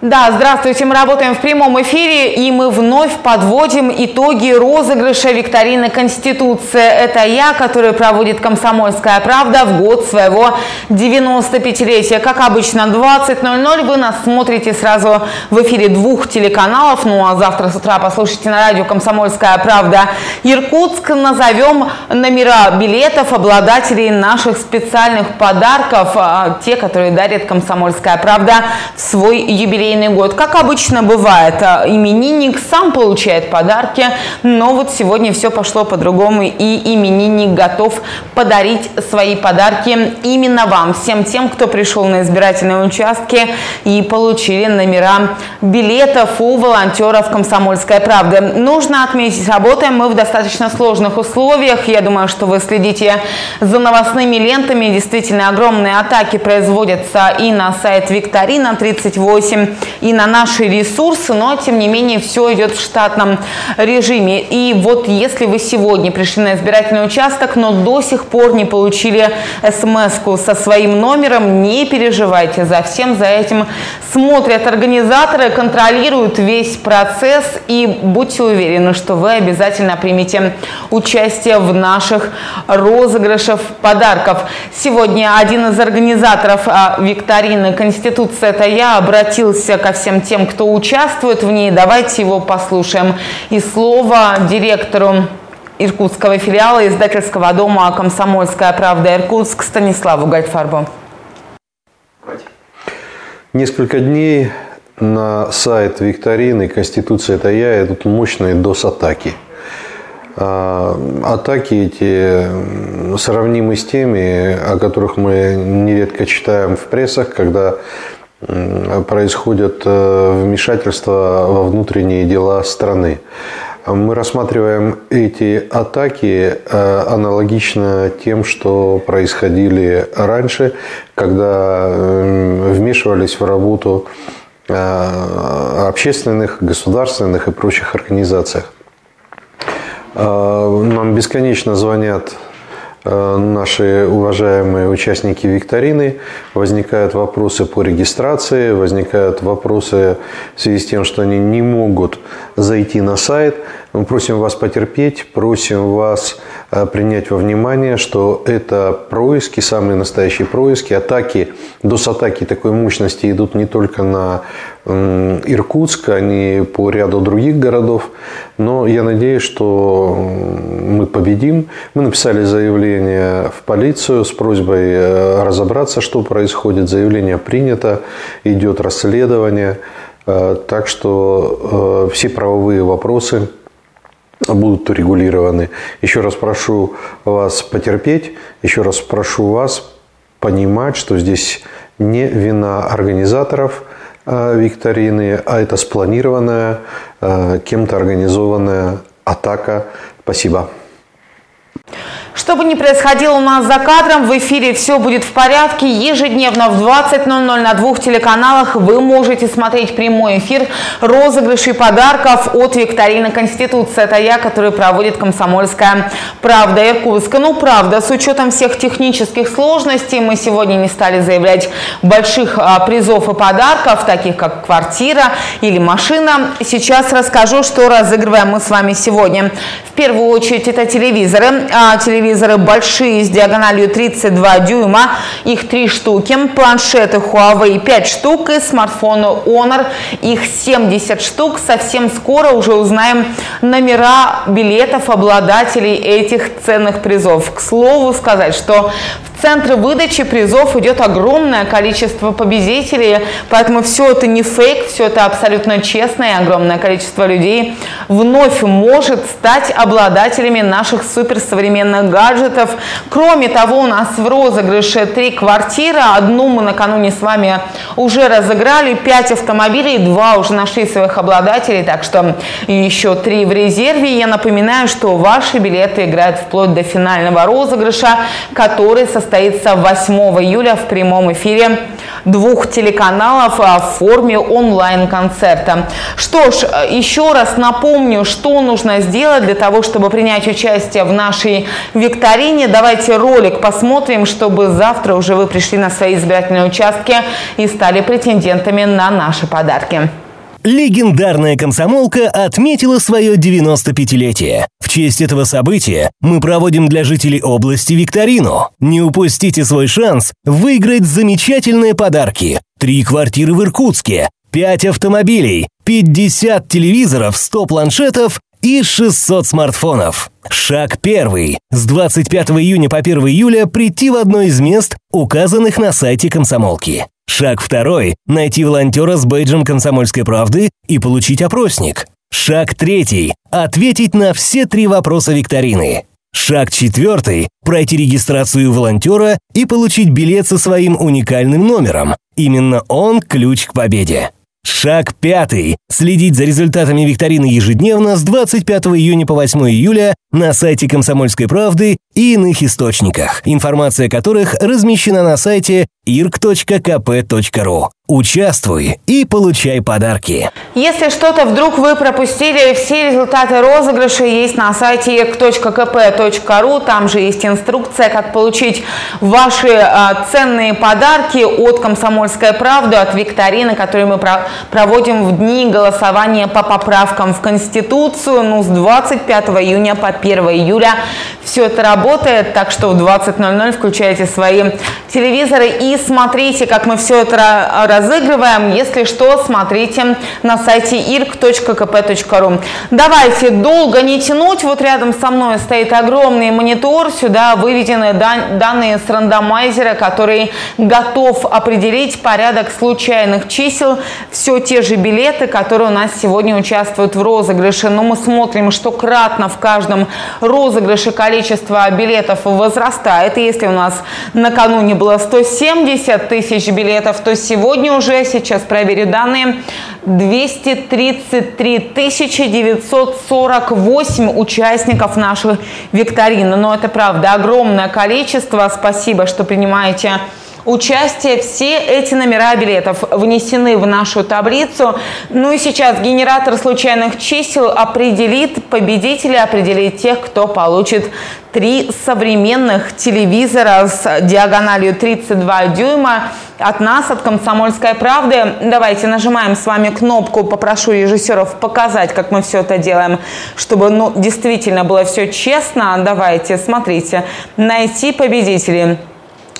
Да, здравствуйте, мы работаем в прямом эфире, и мы вновь подводим итоги розыгрыша викторины Конституция. Это я, который проводит «Комсомольская правда» в год своего 95-летия. Как обычно, 20.00 вы нас смотрите сразу в эфире двух телеканалов. Ну а завтра с утра послушайте на радио «Комсомольская правда» Иркутск. Назовем номера билетов обладателей наших специальных подарков, а, те, которые дарит «Комсомольская правда» в свой юбилей юбилейный год. Как обычно бывает, а, именинник сам получает подарки, но вот сегодня все пошло по-другому, и именинник готов подарить свои подарки именно вам, всем тем, кто пришел на избирательные участки и получили номера билетов у волонтеров «Комсомольская правда». Нужно отметить, работаем мы в достаточно сложных условиях. Я думаю, что вы следите за новостными лентами. Действительно, огромные атаки производятся и на сайт Викторина 38, и на наши ресурсы, но тем не менее все идет в штатном режиме. И вот если вы сегодня пришли на избирательный участок, но до сих пор не получили смс со своим номером, не переживайте, за всем за этим смотрят организаторы, контролируют весь процесс и будьте уверены, что вы обязательно примете участие в наших розыгрышах подарков. Сегодня один из организаторов а, викторины «Конституция – это я» обратился обратимся ко всем тем, кто участвует в ней. Давайте его послушаем. И слово директору иркутского филиала издательского дома «Комсомольская правда Иркутск» Станиславу Гальфарбу. Несколько дней на сайт викторины «Конституция – это я» идут мощные DOS-атаки. А, атаки эти сравнимы с теми, о которых мы нередко читаем в прессах, когда происходят э, вмешательства во внутренние дела страны. Мы рассматриваем эти атаки э, аналогично тем, что происходили раньше, когда вмешивались в работу э, общественных, государственных и прочих организациях. Нам бесконечно звонят наши уважаемые участники викторины, возникают вопросы по регистрации, возникают вопросы в связи с тем, что они не могут зайти на сайт. Мы просим вас потерпеть, просим вас э, принять во внимание, что это происки, самые настоящие происки, атаки, DOS-атаки такой мощности идут не только на Иркутск, они по ряду других городов. Но я надеюсь, что мы победим. Мы написали заявление в полицию с просьбой э, разобраться, что происходит. Заявление принято, идет расследование. Э, так что все правовые вопросы будут урегулированы. Еще раз прошу вас потерпеть, еще раз прошу вас понимать, что здесь не вина организаторов э, викторины, а это спланированная, э, кем-то организованная атака. Спасибо. Что бы ни происходило у нас за кадром, в эфире все будет в порядке. Ежедневно в 20.00 на двух телеканалах вы можете смотреть прямой эфир розыгрышей подарков от викторины Конституция. Это я, который проводит комсомольская правда Иркутска. Ну, правда, с учетом всех технических сложностей мы сегодня не стали заявлять больших а, призов и подарков, таких как квартира или машина. Сейчас расскажу, что разыгрываем мы с вами сегодня. В первую очередь это телевизоры. А, телевизоры телевизоры большие с диагональю 32 дюйма, их три штуки, планшеты Huawei 5 штук и смартфоны Honor, их 70 штук. Совсем скоро уже узнаем номера билетов обладателей этих ценных призов. К слову сказать, что в центре выдачи призов идет огромное количество победителей, поэтому все это не фейк, все это абсолютно честно, и огромное количество людей вновь может стать обладателями наших суперсовременных гаджетов. Кроме того, у нас в розыгрыше три квартиры. Одну мы накануне с вами уже разыграли, пять автомобилей, два уже нашли своих обладателей, так что еще три в резерве. Я напоминаю, что ваши билеты играют вплоть до финального розыгрыша, который состоится 8 июля в прямом эфире двух телеканалов в форме онлайн-концерта. Что ж, еще раз напомню, что нужно сделать для того, чтобы принять участие в нашей викторине. Давайте ролик посмотрим, чтобы завтра уже вы пришли на свои избирательные участки и стали претендентами на наши подарки. Легендарная комсомолка отметила свое 95-летие. В честь этого события мы проводим для жителей области викторину. Не упустите свой шанс выиграть замечательные подарки. Три квартиры в Иркутске, 5 автомобилей, 50 телевизоров, 100 планшетов и 600 смартфонов. Шаг первый. С 25 июня по 1 июля прийти в одно из мест, указанных на сайте комсомолки. Шаг второй – найти волонтера с бейджем «Комсомольской правды» и получить опросник. Шаг третий – ответить на все три вопроса викторины. Шаг четвертый – пройти регистрацию волонтера и получить билет со своим уникальным номером. Именно он – ключ к победе. Шаг пятый. Следить за результатами викторины ежедневно с 25 июня по 8 июля на сайте «Комсомольской правды» и иных источниках, информация которых размещена на сайте irk.kp.ru. Участвуй и получай подарки. Если что-то вдруг вы пропустили, все результаты розыгрыша есть на сайте irk.kp.ru. Там же есть инструкция, как получить ваши а, ценные подарки от «Комсомольской правды», от викторины, которую мы про проводим в дни голосования по поправкам в Конституцию. Ну, с 25 июня по 1 июля все это работает, так что в 20.00 включайте свои телевизоры и смотрите, как мы все это разыгрываем. Если что, смотрите на сайте irk.kp.ru. Давайте долго не тянуть. Вот рядом со мной стоит огромный монитор. Сюда выведены данные с рандомайзера, который готов определить порядок случайных чисел. Все те же билеты, которые у нас сегодня участвуют в розыгрыше. Но мы смотрим, что кратно в каждом розыгрыше количество билетов возрастает. И если у нас накануне было 170 тысяч билетов, то сегодня уже, сейчас проверю данные, 233 948 участников нашей викторины. Но это правда огромное количество. Спасибо, что принимаете участие. Все эти номера билетов внесены в нашу таблицу. Ну и сейчас генератор случайных чисел определит победителя, определит тех, кто получит три современных телевизора с диагональю 32 дюйма от нас, от «Комсомольской правды». Давайте нажимаем с вами кнопку, попрошу режиссеров показать, как мы все это делаем, чтобы ну, действительно было все честно. Давайте, смотрите, найти победителей.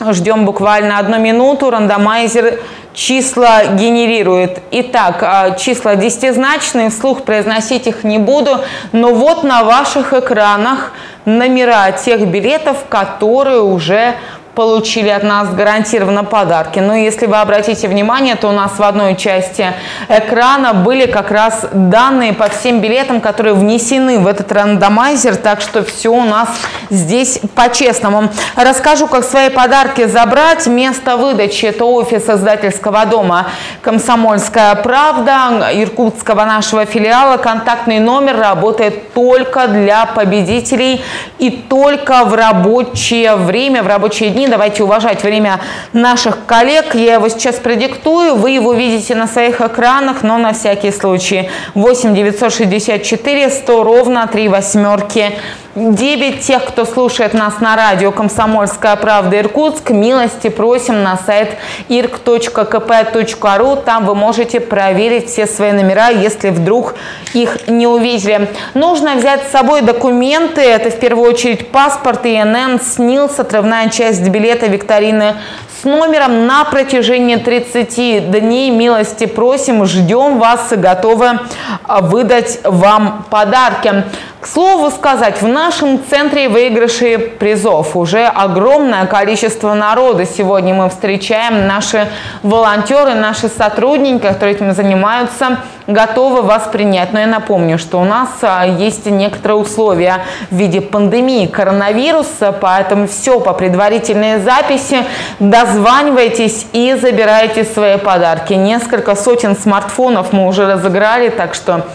Ждем буквально одну минуту. Рандомайзер числа генерирует. Итак, а, числа десятизначные, вслух произносить их не буду, но вот на ваших экранах номера тех билетов, которые уже получили от нас гарантированно подарки. Но если вы обратите внимание, то у нас в одной части экрана были как раз данные по всем билетам, которые внесены в этот рандомайзер, так что все у нас здесь по-честному. Расскажу, как свои подарки забрать. Место выдачи – это офис издательского дома «Комсомольская правда» иркутского нашего филиала. Контактный номер работает только для победителей и только в рабочее время, в рабочие дни Давайте уважать время наших коллег. Я его сейчас продиктую. Вы его видите на своих экранах, но на всякий случай. 8 964 100 ровно 3 восьмерки 9 тех, кто слушает нас на радио «Комсомольская правда Иркутск», милости просим на сайт irk.kp.ru. Там вы можете проверить все свои номера, если вдруг их не увидели. Нужно взять с собой документы. Это в первую очередь паспорт, ИНН, СНИЛС, отрывная часть билета викторины с номером на протяжении 30 дней. Милости просим, ждем вас и готовы выдать вам подарки. К слову сказать, в нашем центре выигрышей призов уже огромное количество народа. Сегодня мы встречаем наши волонтеры, наши сотрудники, которые этим занимаются, готовы вас принять. Но я напомню, что у нас а, есть некоторые условия в виде пандемии коронавируса, поэтому все по предварительной записи. Дозванивайтесь и забирайте свои подарки. Несколько сотен смартфонов мы уже разыграли, так что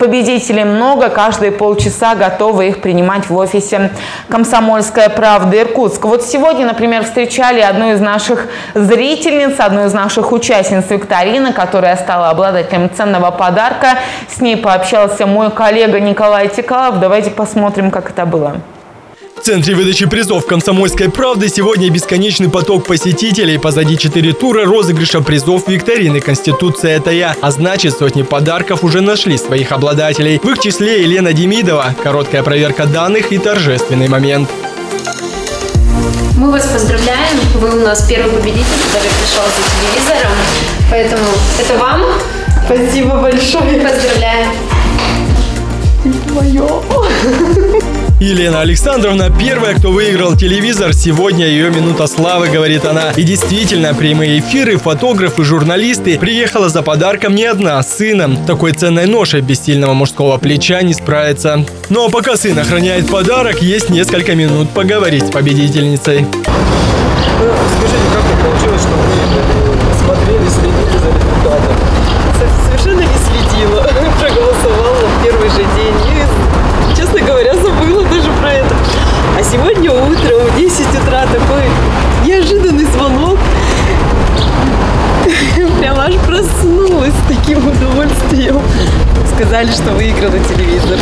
победителей много, каждые полчаса готовы их принимать в офисе «Комсомольская правда» Иркутск. Вот сегодня, например, встречали одну из наших зрительниц, одну из наших участниц викторины, которая стала обладателем ценного подарка. С ней пообщался мой коллега Николай Тикалов. Давайте посмотрим, как это было. В центре выдачи призов «Комсомольской правды» сегодня бесконечный поток посетителей. Позади четыре тура розыгрыша призов викторины «Конституция – это я». А значит, сотни подарков уже нашли своих обладателей. В их числе Елена Демидова. Короткая проверка данных и торжественный момент. Мы вас поздравляем. Вы у нас первый победитель, который пришел за телевизором. Поэтому это вам. Спасибо большое. Поздравляем. Мое. Елена Александровна первая, кто выиграл телевизор. Сегодня ее минута славы, говорит она. И действительно, прямые эфиры, фотографы, журналисты. Приехала за подарком не одна, а с сыном. Такой ценной ношей без сильного мужского плеча не справится. Ну а пока сын охраняет подарок, есть несколько минут поговорить с победительницей. Сегодня утром в 10 утра такой неожиданный звонок. Прям аж проснулась с таким удовольствием. Сказали, что выиграла телевизор.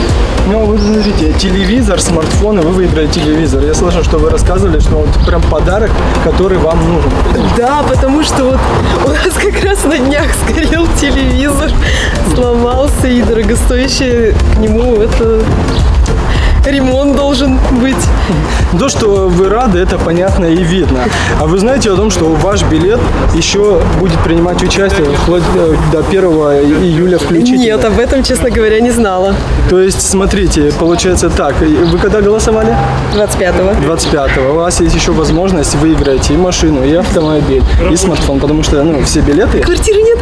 Ну, вы смотрите, телевизор, смартфон, и вы выиграли телевизор. Я слышал, что вы рассказывали, что вот прям подарок, который вам нужен. Да, потому что вот у нас как раз на днях сгорел телевизор, сломался, и дорогостоящее к нему это ремонт должен быть. То, что вы рады, это понятно и видно. А вы знаете о том, что ваш билет еще будет принимать участие вплоть до до 1 июля включительно? Нет, об этом, честно говоря, не знала. То есть, смотрите, получается так. Вы когда голосовали? 25-го. 25-го. У вас есть еще возможность выиграть и машину, и автомобиль, и смартфон, потому что ну, все билеты Квартиры нет.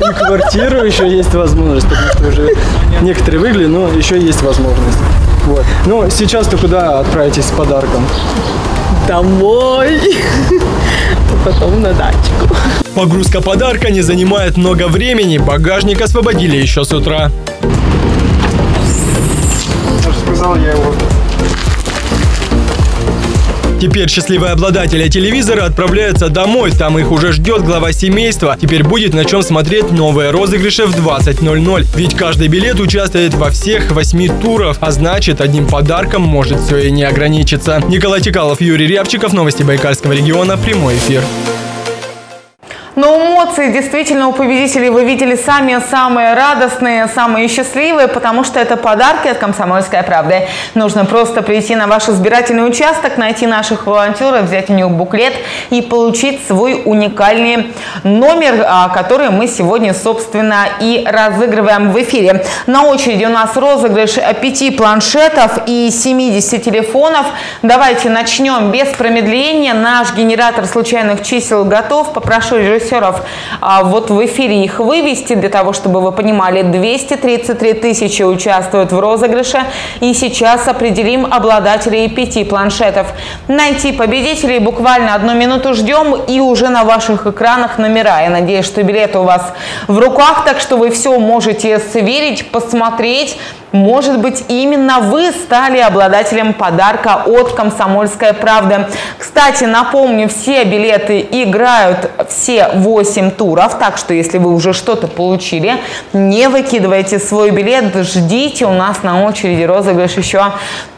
и квартиру еще есть возможность, потому что уже некоторые выиграли, но еще есть возможность. Вот. Ну, сейчас-то куда отправитесь с подарком? Домой. Потом на дачку. Погрузка подарка не занимает много времени. Багажник освободили еще с утра. Сказал я его. Теперь счастливые обладатели телевизора отправляются домой. Там их уже ждет глава семейства. Теперь будет на чем смотреть новые розыгрыши в 20.00. Ведь каждый билет участвует во всех восьми турах. А значит, одним подарком может все и не ограничиться. Николай Тикалов, Юрий Рябчиков. Новости Байкальского региона. Прямой эфир. Но эмоции действительно у победителей вы видели сами самые радостные, самые счастливые, потому что это подарки от «Комсомольской правды». Нужно просто прийти на ваш избирательный участок, найти наших волонтеров, взять у них буклет и получить свой уникальный номер, а, который мы сегодня, собственно, и разыгрываем в эфире. На очереди у нас розыгрыш 5 планшетов и 70 телефонов. Давайте начнем без промедления. Наш генератор случайных чисел готов. Попрошу режиссеров а, вот в эфире их вывести, для того, чтобы вы понимали, 233 тысячи участвуют в розыгрыше. И сейчас определим обладателей пяти планшетов. Найти победителей буквально одну минуту ждем и уже на ваших экранах номера. Я надеюсь, что билеты у вас в руках, так что вы все можете сверить, посмотреть. Может быть, именно вы стали обладателем подарка от «Комсомольская правда». Кстати, напомню, все билеты играют все 8 туров, так что если вы уже что-то получили, не выкидывайте свой билет, ждите, у нас на очереди розыгрыш еще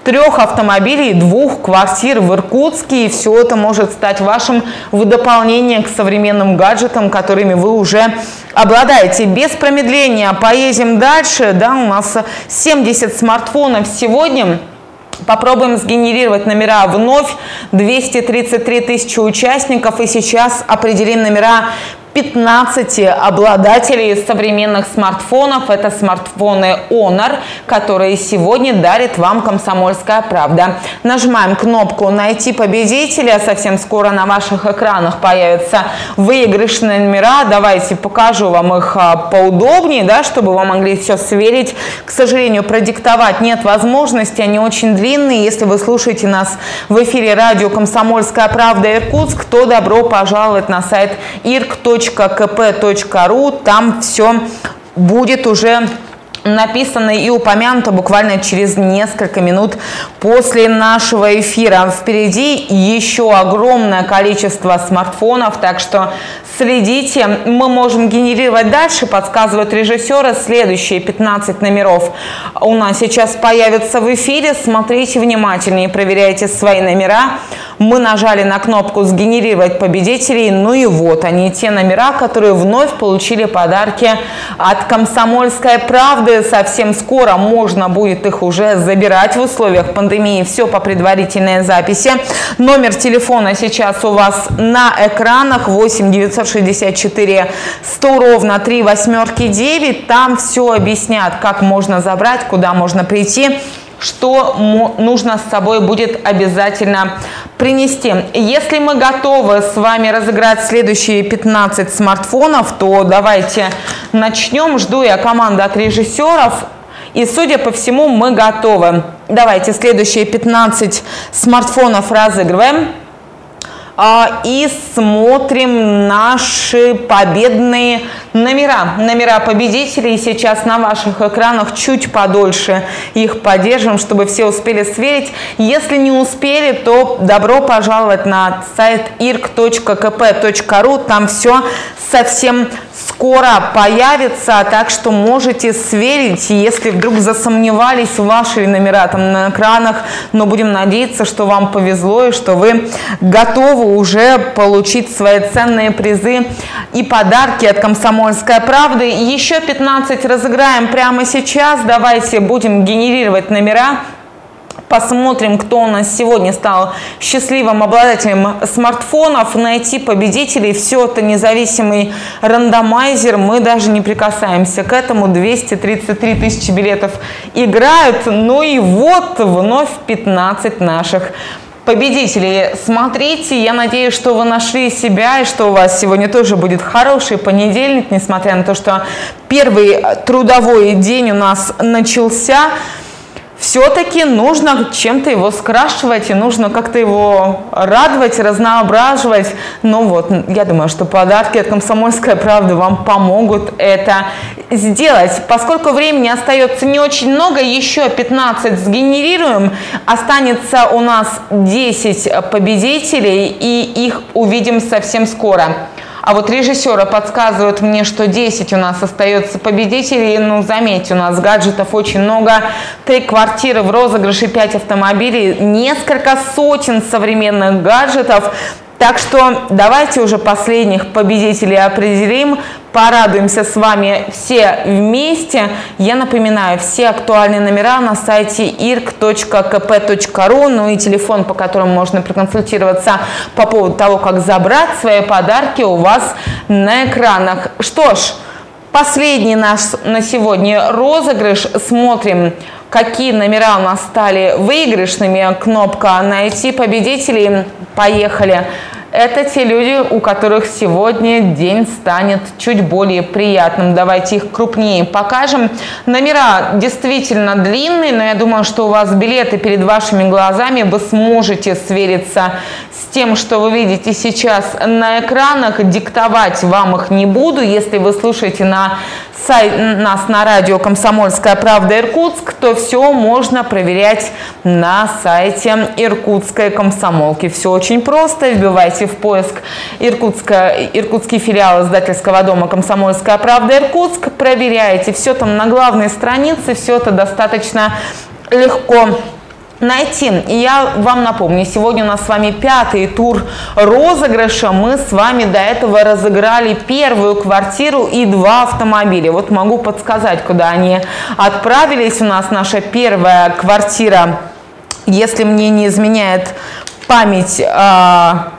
трех автомобилей, двух квартир в Иркутске. И все это может стать вашим в дополнение к современным гаджетам, которыми вы уже обладаете. Без промедления поедем дальше. Да, у нас 70 смартфонов сегодня. Попробуем сгенерировать номера вновь. 233 тысячи участников. И сейчас определим номера 15 обладателей современных смартфонов. Это смартфоны Honor, которые сегодня дарит вам «Комсомольская правда». Нажимаем кнопку «Найти победителя». Совсем скоро на ваших экранах появятся выигрышные номера. Давайте покажу вам их а, поудобнее, да, чтобы вы могли все сверить. К сожалению, продиктовать нет возможности, они очень длинные. Если вы слушаете нас в эфире радио «Комсомольская правда» Иркутск, то добро пожаловать на сайт irk.kp.ru. Там все будет уже написано и упомянуто буквально через несколько минут после нашего эфира. Впереди еще огромное количество смартфонов, так что следите. Мы можем генерировать дальше, подсказывают режиссеры. Следующие 15 номеров у нас сейчас появятся в эфире. Смотрите внимательнее, проверяйте свои номера. Мы нажали на кнопку «Сгенерировать победителей». Ну и вот они, те номера, которые вновь получили подарки от «Комсомольской правды». Совсем скоро можно будет их уже забирать в условиях пандемии. Все по предварительной записи. Номер телефона сейчас у вас на экранах 8 964 100 ровно 3 восьмерки 9. Там все объяснят, как можно забрать, куда можно прийти что нужно с собой будет обязательно принести. Если мы готовы с вами разыграть следующие 15 смартфонов, то давайте начнем. Жду я команду от режиссеров. И, судя по всему, мы готовы. Давайте следующие 15 смартфонов разыгрываем. А, и смотрим наши победные номера. Номера победителей сейчас на ваших экранах чуть подольше их поддержим, чтобы все успели сверить. Если не успели, то добро пожаловать на сайт irk.kp.ru. Там все совсем скоро появится, так что можете сверить, если вдруг засомневались ваши номера там на экранах, но будем надеяться, что вам повезло и что вы готовы уже получить свои ценные призы и подарки от «Комсомольской правды». Еще 15 разыграем прямо сейчас. Давайте будем генерировать номера Посмотрим, кто у нас сегодня стал счастливым обладателем смартфонов. Найти победителей. Все это независимый рандомайзер. Мы даже не прикасаемся к этому. 233 тысячи билетов играют. Ну и вот вновь 15 наших победителей. Смотрите, я надеюсь, что вы нашли себя и что у вас сегодня тоже будет хороший понедельник, несмотря на то, что первый трудовой день у нас начался все-таки нужно чем-то его скрашивать, и нужно как-то его радовать, разноображивать. Но вот, я думаю, что подарки от «Комсомольской правды» вам помогут это сделать. Поскольку времени остается не очень много, еще 15 сгенерируем. Останется у нас 10 победителей, и их увидим совсем скоро. А вот режиссеры подсказывают мне, что 10 у нас остается победителей. Ну, заметьте, у нас гаджетов очень много. Три квартиры в розыгрыше, 5 автомобилей, несколько сотен современных гаджетов. Так что давайте уже последних победителей определим, порадуемся с вами все вместе. Я напоминаю, все актуальные номера на сайте irk.kp.ru, ну и телефон, по которому можно проконсультироваться по поводу того, как забрать свои подарки у вас на экранах. Что ж, последний наш на сегодня розыгрыш. Смотрим какие номера у нас стали выигрышными. Кнопка «Найти победителей». Поехали. Это те люди, у которых сегодня день станет чуть более приятным. Давайте их крупнее покажем. Номера действительно длинные, но я думаю, что у вас билеты перед вашими глазами. Вы сможете свериться с тем, что вы видите сейчас на экранах. Диктовать вам их не буду. Если вы слушаете на сайт, нас на радио «Комсомольская правда Иркутск», то все можно проверять на сайте Иркутской комсомолки. Все очень просто. Вбивайте в поиск Иркутска, иркутский филиал издательского дома «Комсомольская правда Иркутск». Проверяете. Все там на главной странице. Все это достаточно легко найти. И я вам напомню, сегодня у нас с вами пятый тур розыгрыша. Мы с вами до этого разыграли первую квартиру и два автомобиля. Вот могу подсказать, куда они отправились. У нас наша первая квартира, если мне не изменяет память, а,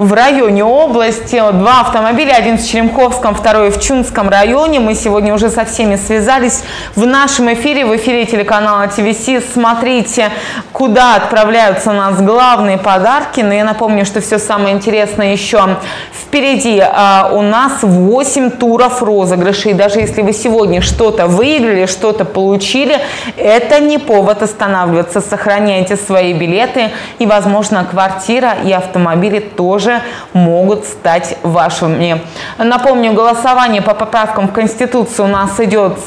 в районе области. Два автомобиля, один в Черемховском, второй в Чунском районе. Мы сегодня уже со всеми связались в нашем эфире, в эфире телеканала ТВС. Смотрите, куда отправляются у нас главные подарки. Но я напомню, что все самое интересное еще впереди. А, у нас 8 туров розыгрышей. Даже если вы сегодня что-то выиграли, что-то получили, это не повод останавливаться. Сохраняйте свои билеты и, возможно, квартира и автомобили тоже тоже могут стать вашими. Напомню, голосование по поправкам в Конституцию у нас идет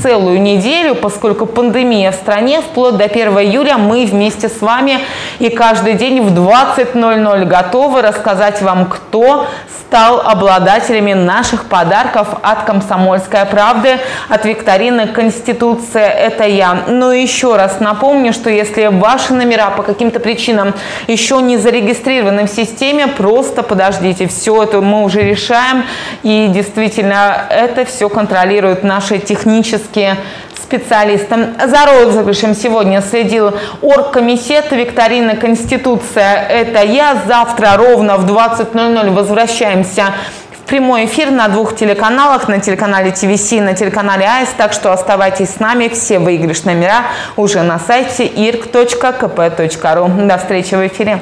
целую неделю, поскольку пандемия в стране, вплоть до 1 июля мы вместе с вами и каждый день в 20.00 готовы рассказать вам, кто стал обладателями наших подарков от «Комсомольской правды», от викторины «Конституция – это я». Но еще раз напомню, что если ваши номера по каким-то причинам еще не зарегистрированы в системе, просто подождите. Все это мы уже решаем. И действительно, это все контролируют наши технические специалисты. За розыгрышем сегодня следил оргкомитет викторины «Конституция. Это я». Завтра ровно в 20.00 возвращаемся в прямой эфир на двух телеканалах, на телеканале ТВС и на телеканале АИС. Так что оставайтесь с нами. Все выигрышные номера уже на сайте irk.kp.ru. До встречи в эфире.